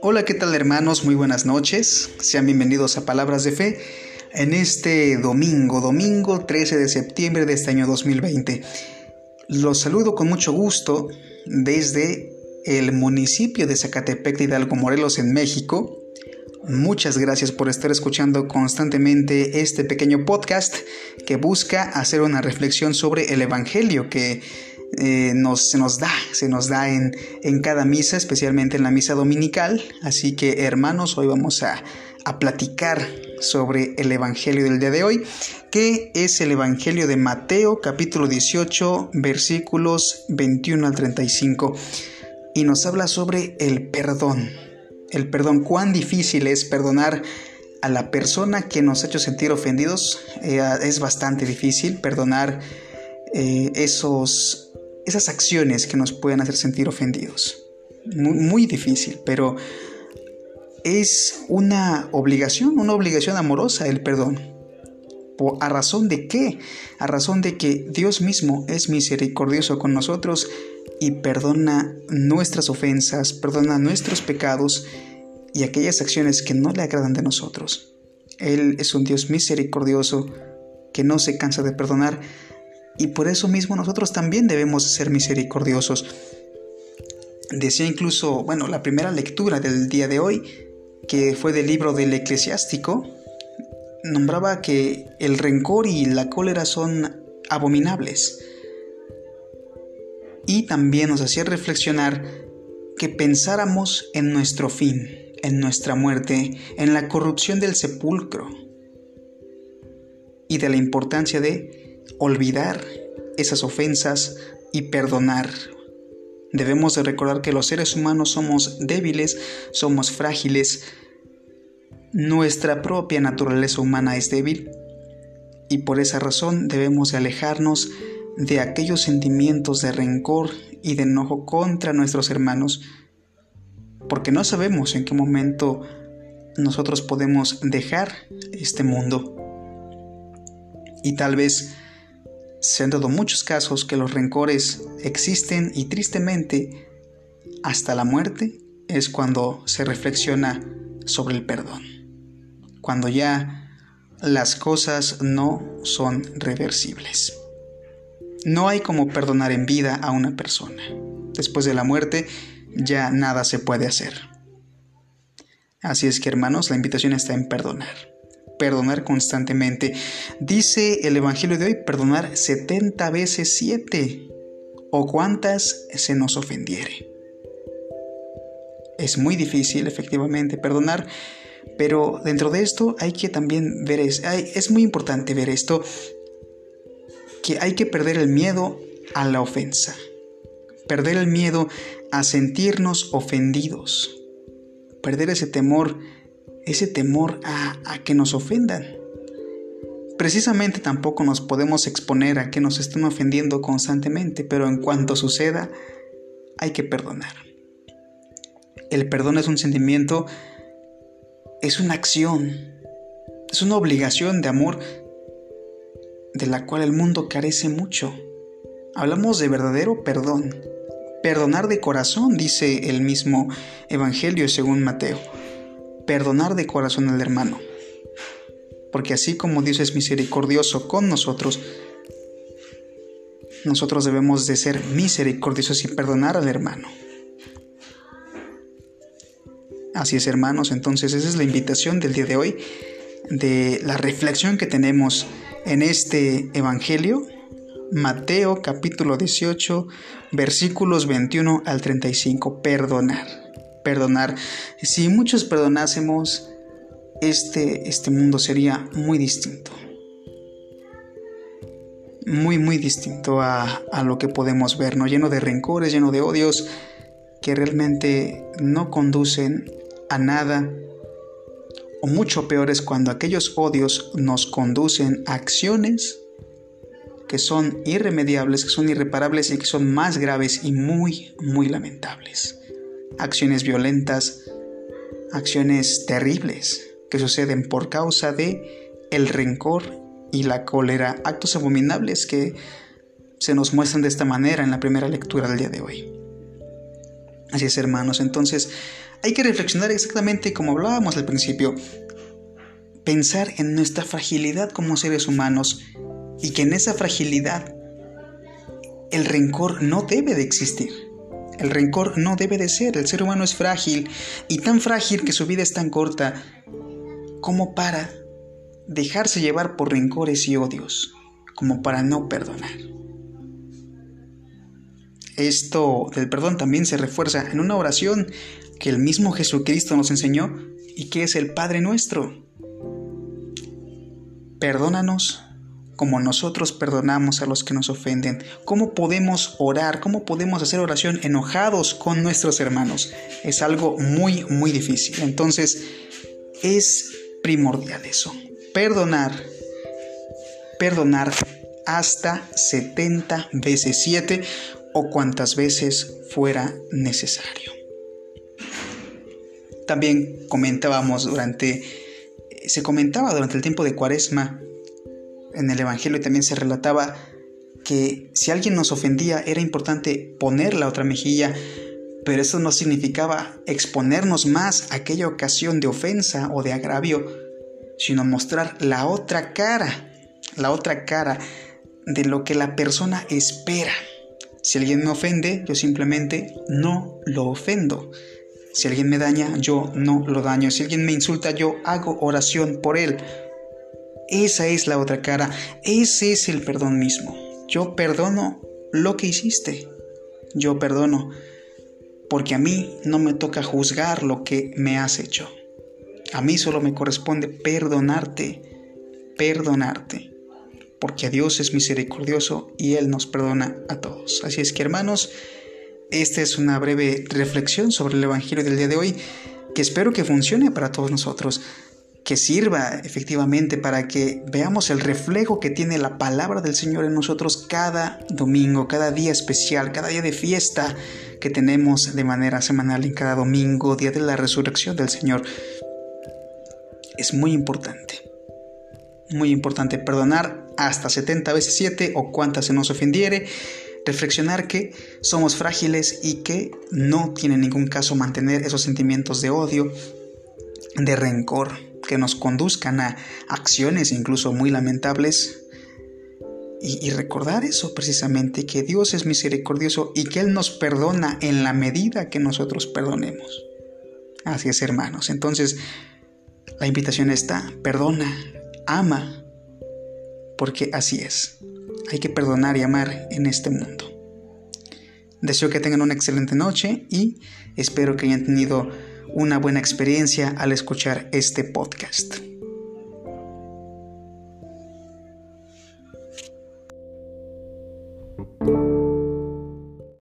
Hola, ¿qué tal hermanos? Muy buenas noches. Sean bienvenidos a Palabras de Fe en este domingo, domingo 13 de septiembre de este año 2020. Los saludo con mucho gusto desde el municipio de Zacatepec de Hidalgo Morelos en México. Muchas gracias por estar escuchando constantemente este pequeño podcast que busca hacer una reflexión sobre el Evangelio que eh, nos, se nos da, se nos da en, en, cada misa, especialmente en la misa dominical. Así que hermanos, hoy vamos a, a platicar sobre el Evangelio del día de hoy, que es el Evangelio de Mateo capítulo 18 versículos 21 al 35. Y nos habla sobre el perdón. El perdón, cuán difícil es perdonar a la persona que nos ha hecho sentir ofendidos. Eh, es bastante difícil perdonar eh, esos esas acciones que nos pueden hacer sentir ofendidos. Muy, difícil, pero es una obligación, una obligación amorosa el perdón. ¿A razón de qué? A razón de que Dios mismo es misericordioso con nosotros y perdona nuestras ofensas, perdona nuestros pecados y aquellas acciones que no le agradan de nosotros. Él es un Dios misericordioso que no se cansa de perdonar y por eso mismo nosotros también debemos ser misericordiosos. Decía incluso, bueno, la primera lectura del día de hoy, que fue del libro del eclesiástico, nombraba que el rencor y la cólera son abominables. Y también nos hacía reflexionar que pensáramos en nuestro fin, en nuestra muerte, en la corrupción del sepulcro y de la importancia de olvidar esas ofensas y perdonar. Debemos de recordar que los seres humanos somos débiles, somos frágiles, nuestra propia naturaleza humana es débil y por esa razón debemos de alejarnos de aquellos sentimientos de rencor y de enojo contra nuestros hermanos, porque no sabemos en qué momento nosotros podemos dejar este mundo. Y tal vez se han dado muchos casos que los rencores existen y tristemente hasta la muerte es cuando se reflexiona sobre el perdón. Cuando ya las cosas no son reversibles. No hay como perdonar en vida a una persona. Después de la muerte ya nada se puede hacer. Así es que hermanos, la invitación está en perdonar perdonar constantemente. Dice el Evangelio de hoy, perdonar 70 veces 7 o cuantas se nos ofendiere. Es muy difícil efectivamente perdonar, pero dentro de esto hay que también ver, es, es muy importante ver esto, que hay que perder el miedo a la ofensa, perder el miedo a sentirnos ofendidos, perder ese temor ese temor a, que nos ofendan. Precisamente tampoco nos podemos exponer a que nos estén ofendiendo constantemente, pero en cuanto suceda, hay que perdonar. El perdón es un sentimiento, es una acción, es una obligación de amor de la cual el mundo carece mucho. Hablamos de verdadero perdón. Perdonar de corazón, dice el mismo Evangelio según Mateo perdonar de corazón al hermano. Porque así como Dios es misericordioso con nosotros, nosotros debemos de ser misericordiosos y perdonar al hermano. Así es, hermanos, entonces esa es la invitación del día de hoy, de la reflexión que tenemos en este Evangelio, Mateo capítulo 18, versículos 21 al 35, perdonar perdonar. Si muchos perdonásemos, este, este mundo sería muy distinto. Muy, muy distinto a, a lo que podemos ver, ¿no? Lleno de rencores, lleno de odios que realmente no conducen a nada. O mucho peor es cuando aquellos odios nos conducen a acciones que son irremediables, que son irreparables y que son más graves y muy, muy lamentables acciones violentas, acciones terribles que suceden por causa de el rencor y la cólera, actos abominables que se nos muestran de esta manera en la primera lectura del día de hoy. Así es, hermanos, entonces hay que reflexionar exactamente como hablábamos al principio, pensar en nuestra fragilidad como seres humanos y que en esa fragilidad el rencor no debe de existir. El rencor no debe de ser. El ser humano es frágil y tan frágil que su vida es tan corta como para dejarse llevar por rencores y odios, como para no perdonar. Esto del perdón también se refuerza en una oración que el mismo Jesucristo nos enseñó y que es el Padre nuestro. Perdónanos como nosotros perdonamos a los que nos ofenden. ¿Cómo podemos orar? ¿Cómo podemos hacer oración enojados con nuestros hermanos? Es algo muy, muy difícil. Entonces, es primordial eso. Perdonar. Perdonar hasta 70 veces 7 o cuantas veces fuera necesario. También comentábamos durante, se comentaba durante el tiempo de Cuaresma en el Evangelio también se relataba que si alguien nos ofendía era importante poner la otra mejilla, pero eso no significaba exponernos más a aquella ocasión de ofensa o de agravio, sino mostrar la otra cara, la otra cara de lo que la persona espera. Si alguien me ofende, yo simplemente no lo ofendo. Si alguien me daña, yo no lo daño. Si alguien me insulta, yo hago oración por él. Esa es la otra cara, ese es el perdón mismo. Yo perdono lo que hiciste. Yo perdono porque a mí no me toca juzgar lo que me has hecho. A mí solo me corresponde perdonarte, perdonarte, porque Dios es misericordioso y Él nos perdona a todos. Así es que hermanos, esta es una breve reflexión sobre el Evangelio del día de hoy que espero que funcione para todos nosotros que sirva efectivamente para que veamos el reflejo que tiene la palabra del Señor en nosotros cada domingo, cada día especial, cada día de fiesta que tenemos de manera semanal en cada domingo, día de la resurrección del Señor. Es muy importante, muy importante perdonar hasta 70 veces 7 o cuantas se nos ofendiere, reflexionar que somos frágiles y que no tiene ningún caso mantener esos sentimientos de odio, de rencor, que nos conduzcan a acciones incluso muy lamentables. Y, recordar eso precisamente, que Dios es misericordioso y que Él nos perdona en la medida que nosotros perdonemos. Así es, hermanos. Entonces, la invitación está, perdona, ama, porque así es. Hay que perdonar y amar en este mundo. Deseo que tengan una excelente noche y espero que hayan tenido una buena experiencia al escuchar este podcast.